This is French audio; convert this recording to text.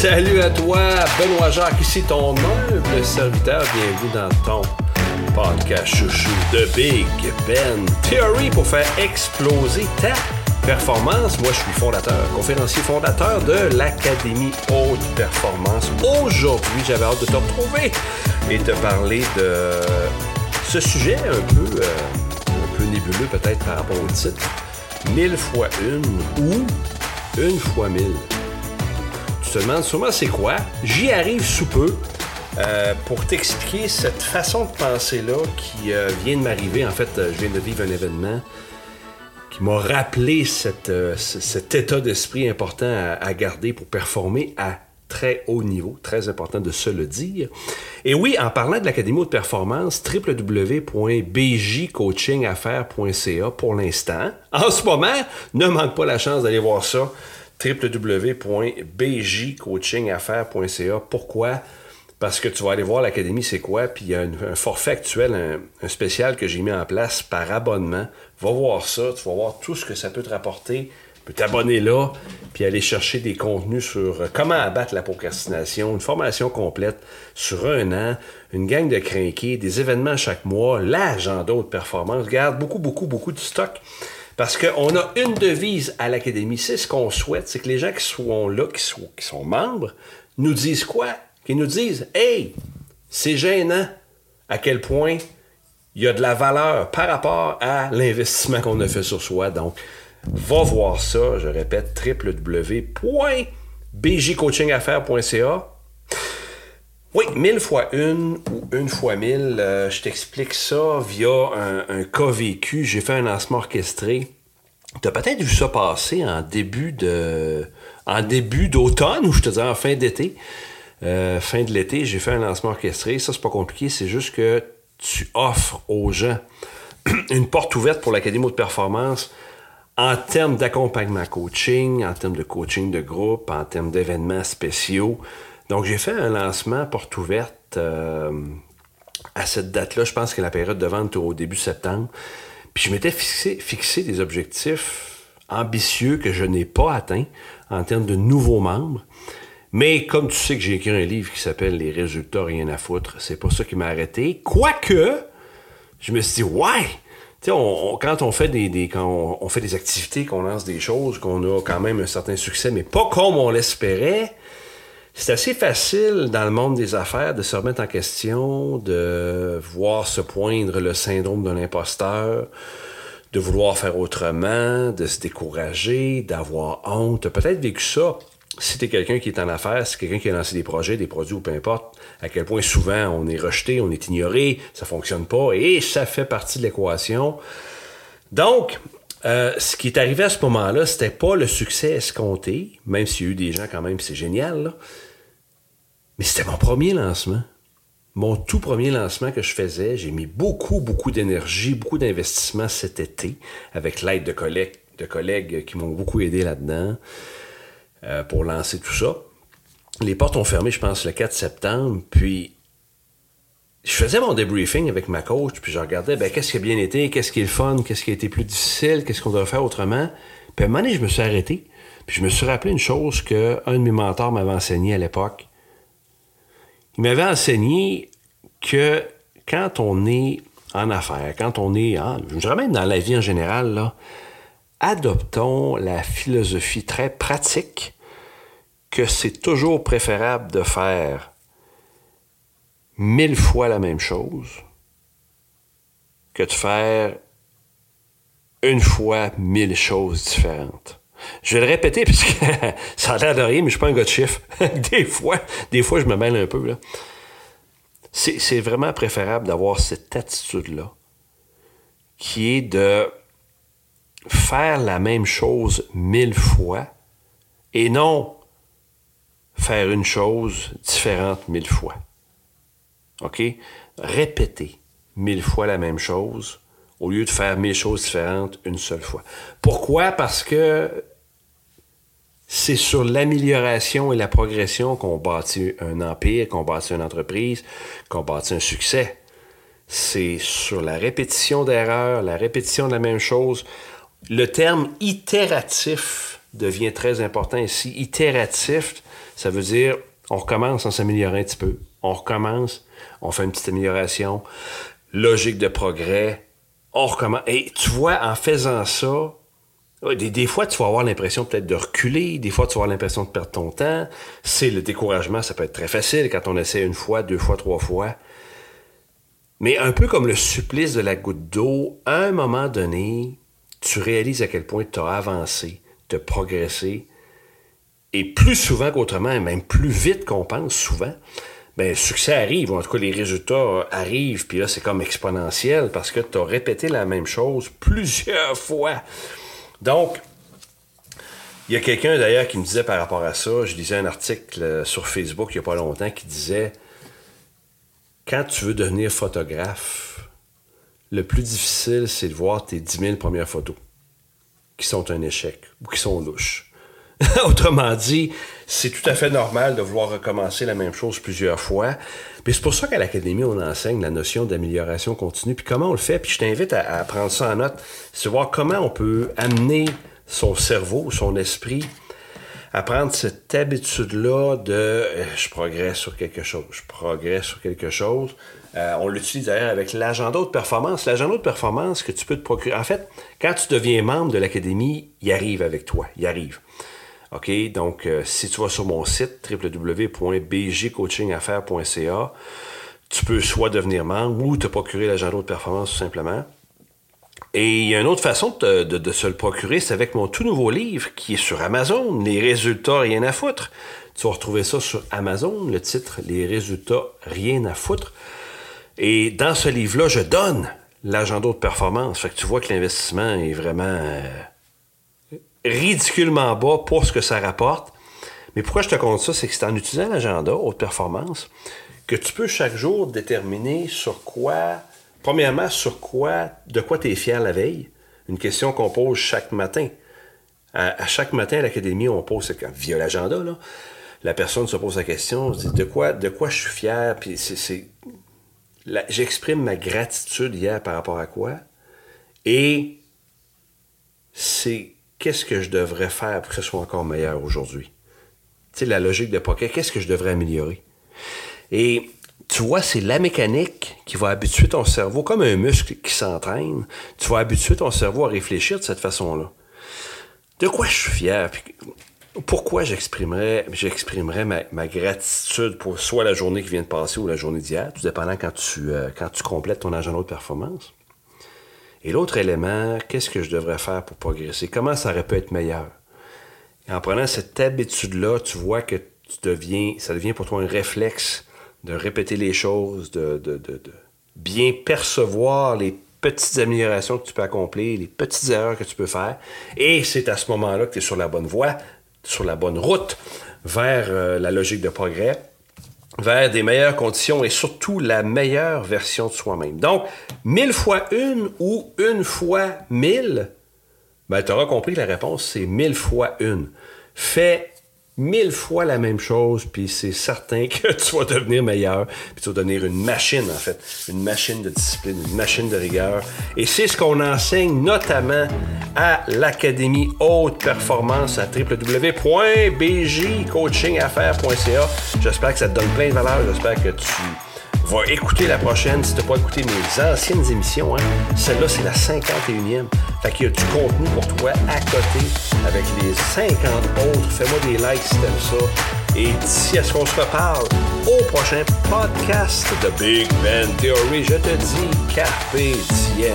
Salut à toi, Benoît Jacques, ici ton humble serviteur. Bienvenue dans ton podcast chouchou de Big Ben Theory pour faire exploser ta performance. Moi, je suis fondateur, conférencier fondateur de l'Académie Haute Performance. Aujourd'hui, j'avais hâte de te retrouver et te parler de ce sujet un peu, euh, un peu nébuleux peut-être par rapport au titre. Mille fois une ou une fois mille. Tu te demandes sûrement c'est quoi? J'y arrive sous peu. euh, pour t'expliquer cette façon de penser-là qui euh, vient de m'arriver. En fait, euh, je viens de vivre un événement qui m'a rappelé cet état d'esprit important à, à garder pour performer à très haut niveau. Très important de se le dire. Et oui, en parlant de l'Académie de performance, www.bjcoachingaffaires.ca pour l'instant. En ce moment, ne manque pas la chance d'aller voir ça. www.bjcoachingaffaires.ca. Pourquoi? Parce que tu vas aller voir l'académie, c'est quoi, puis il y a un, forfait actuel, un, un spécial que j'ai mis en place par abonnement. Va voir ça, tu vas voir tout ce que ça peut te rapporter. Tu peux t'abonner là, puis aller chercher des contenus sur euh, comment abattre la procrastination, une formation complète sur un an, une gang de crinqués, des événements chaque mois, l'agenda de performance. Garde beaucoup, beaucoup, beaucoup de stock. Parce qu'on a une devise à l'Académie, c'est ce qu'on souhaite, c'est que les gens qui sont là, qui sont, membres, nous disent quoi? Qu'ils nous disent Hey, c'est gênant à quel point il y a de la valeur par rapport à l'investissement qu'on a fait sur soi. Donc, va voir ça, je répète, www.bjcoachingaffaires.ca. Oui, mille fois une ou une fois mille, euh, je t'explique ça via un, cas vécu. J'ai fait un lancement orchestré. Tu as peut-être vu ça passer en début début d'automne, ou je te dirais en fin d'été. Euh, fin de l'été, j'ai fait un lancement orchestré. Ça, c'est pas compliqué, c'est juste que tu offres aux gens une porte ouverte pour l'Académie de performance en termes d'accompagnement coaching, en termes de coaching de groupe, en termes d'événements spéciaux. Donc, j'ai fait un lancement porte ouverte euh, à cette date-là. Je pense que la période de vente au début septembre. Puis, je m'étais fixé, des objectifs ambitieux que je n'ai pas atteints en termes de nouveaux membres. Mais comme tu sais que j'ai écrit un livre qui s'appelle Les résultats, rien à foutre, c'est pas ça qui m'a arrêté. Quoique, je me suis dit, ouais! Tu sais, quand on fait des, quand on fait des activités, qu'on lance des choses, qu'on a quand même un certain succès, mais pas comme on l'espérait, c'est assez facile dans le monde des affaires de se remettre en question, de voir se poindre le syndrome de l'imposteur, de vouloir faire autrement, de se décourager, d'avoir honte. Peut-être vécu ça. Si t'es quelqu'un qui est en affaires, si quelqu'un qui a lancé des projets, des produits ou peu importe, à quel point souvent on est rejeté, on est ignoré, ça fonctionne pas, et ça fait partie de l'équation. Donc, euh, ce qui est arrivé à ce moment-là, c'était pas le succès escompté, même s'il y a eu des gens quand même, c'est génial, là. Mais c'était mon premier lancement. Mon tout premier lancement que je faisais, j'ai mis beaucoup, beaucoup d'énergie, beaucoup d'investissement cet été, avec l'aide de collègues, de collègues qui m'ont beaucoup aidé là-dedans euh, pour lancer tout ça. Les portes ont fermé, je pense, le 4 septembre, puis je faisais mon débriefing avec ma coach, puis je regardais, ben, qu'est-ce qui a bien été, qu'est-ce qui est le fun, qu'est-ce qui a été plus difficile, qu'est-ce qu'on devrait faire autrement. Puis à un moment donné, je me suis arrêté, puis je me suis rappelé une chose qu'un de mes mentors m'avait enseigné à l'époque. Il m'avait enseigné que quand on est en affaires, quand on est, je dirais même dans la vie en général, adoptons la philosophie très pratique que c'est toujours préférable de faire mille fois la même chose que de faire une fois mille choses différentes. Je vais le répéter parce que ça a l'air de rien, mais je suis pas un gars de chiffres. des fois, des fois, je me mêle un peu. Là. C'est, c'est vraiment préférable d'avoir cette attitude-là, qui est de faire la même chose mille fois et non faire une chose différente mille fois. OK? Répéter mille fois la même chose au lieu de faire mille choses différentes une seule fois. Pourquoi? Parce que c'est sur l'amélioration et la progression qu'on bâtit un empire, qu'on bâtit une entreprise, qu'on bâtit un succès. C'est sur la répétition d'erreurs, la répétition de la même chose. Le terme itératif devient très important ici. Itératif, Ça veut dire, on recommence en s'améliorant un petit peu. On recommence, on fait une petite amélioration. Logique de progrès. On recommence. Et tu vois, en faisant ça, des, fois, tu vas avoir l'impression peut-être de reculer, des fois, tu vas avoir l'impression de perdre ton temps. C'est le découragement, ça peut être très facile quand on essaie une fois, deux fois, trois fois. Mais un peu comme le supplice de la goutte d'eau, à un moment donné, tu réalises à quel point tu as avancé, tu as progressé, et plus souvent qu'autrement, et même plus vite qu'on pense souvent, ben, le succès arrive, ou en tout cas les résultats arrivent, puis là c'est comme exponentiel parce que tu as répété la même chose plusieurs fois. Donc, il y a quelqu'un d'ailleurs qui me disait par rapport à ça, je lisais un article euh, sur Facebook il n'y a pas longtemps qui disait quand tu veux devenir photographe, le plus difficile, c'est de voir tes 10 000 premières photos qui sont un échec ou qui sont louches. Autrement dit, c'est tout à fait normal de vouloir recommencer la même chose plusieurs fois. Puis c'est pour ça qu'à l'Académie, on enseigne la notion d'amélioration continue. Puis comment on le fait? Puis je t'invite à, prendre ça en note. C'est voir comment on peut amener son cerveau, son esprit à prendre cette habitude-là de euh, je progresse sur quelque chose, je progresse sur quelque chose. Euh, on l'utilise d'ailleurs avec l'agenda de performance. L'agenda de performance que tu peux te procurer. En fait, quand tu deviens membre de l'Académie, il arrive avec toi. Il arrive. OK? Donc, euh, si tu vas sur mon site www.bjcoachingaffaires.ca, tu peux soit devenir membre ou te procurer l'agenda de performance tout simplement. Et il y a une autre façon de, se le procurer, c'est avec mon tout nouveau livre qui est sur Amazon, Les résultats, rien à foutre. Tu vas retrouver ça sur Amazon, le titre Les résultats, rien à foutre. Et dans ce livre-là, je donne l'agenda de performance. Fait que tu vois que l'investissement est vraiment... Euh, ridiculement bas pour ce que ça rapporte. Mais pourquoi je te compte ça? C'est que c'est en utilisant l'agenda haute performance que tu peux chaque jour déterminer sur quoi, premièrement, sur quoi, de quoi tu es fier la veille. Une question qu'on pose chaque matin. À, chaque matin à l'académie, on pose, via l'agenda, la personne se pose la question, dit, de quoi, de quoi je suis fier, puis c'est, j'exprime ma gratitude hier par rapport à quoi, et c'est qu'est-ce que je devrais faire pour que ce soit encore meilleur aujourd'hui? Tu sais, la logique de pocket, qu'est-ce que je devrais améliorer? Et tu vois, c'est la mécanique qui va habituer ton cerveau, comme un muscle qui s'entraîne, tu vas habituer ton cerveau à réfléchir de cette façon-là. De quoi je suis fier? pourquoi j'exprimerais, j'exprimerais ma, gratitude pour soit la journée qui vient de passer ou la journée d'hier, tout dépendant quand tu, euh, quand tu complètes ton agenda de performance. Et l'autre élément, qu'est-ce que je devrais faire pour progresser? Comment ça aurait pu être meilleur? En prenant cette habitude-là, tu vois que tu deviens, ça devient pour toi un réflexe de répéter les choses, de bien percevoir les petites améliorations que tu peux accomplir, les petites erreurs que tu peux faire. Et c'est à ce moment-là que tu es sur la bonne voie, sur la bonne route vers euh, la logique de progrès vers des meilleures conditions et surtout la meilleure version de soi-même. Donc, mille fois une ou une fois mille, ben, tu auras compris que la réponse, c'est mille fois une. Fais mille fois la même chose, puis c'est certain que tu vas devenir meilleur, puis tu vas devenir une machine, en fait, une machine de discipline, une machine de rigueur. Et c'est ce qu'on enseigne notamment à l'Académie Haute Performance à www.bjcoachingaffaires.ca. J'espère que ça te donne plein de valeur, j'espère que tu Va écouter la prochaine si tu n'as pas écouté mes anciennes émissions. Hein. Celle-là, c'est la 51e. Fait qu'il y a du contenu pour toi à côté avec les 50 autres. Fais-moi des likes si t'aimes ça. Et d'ici à ce qu'on se reparle au prochain podcast de Big Ben Theory, je te dis Carpe Diem.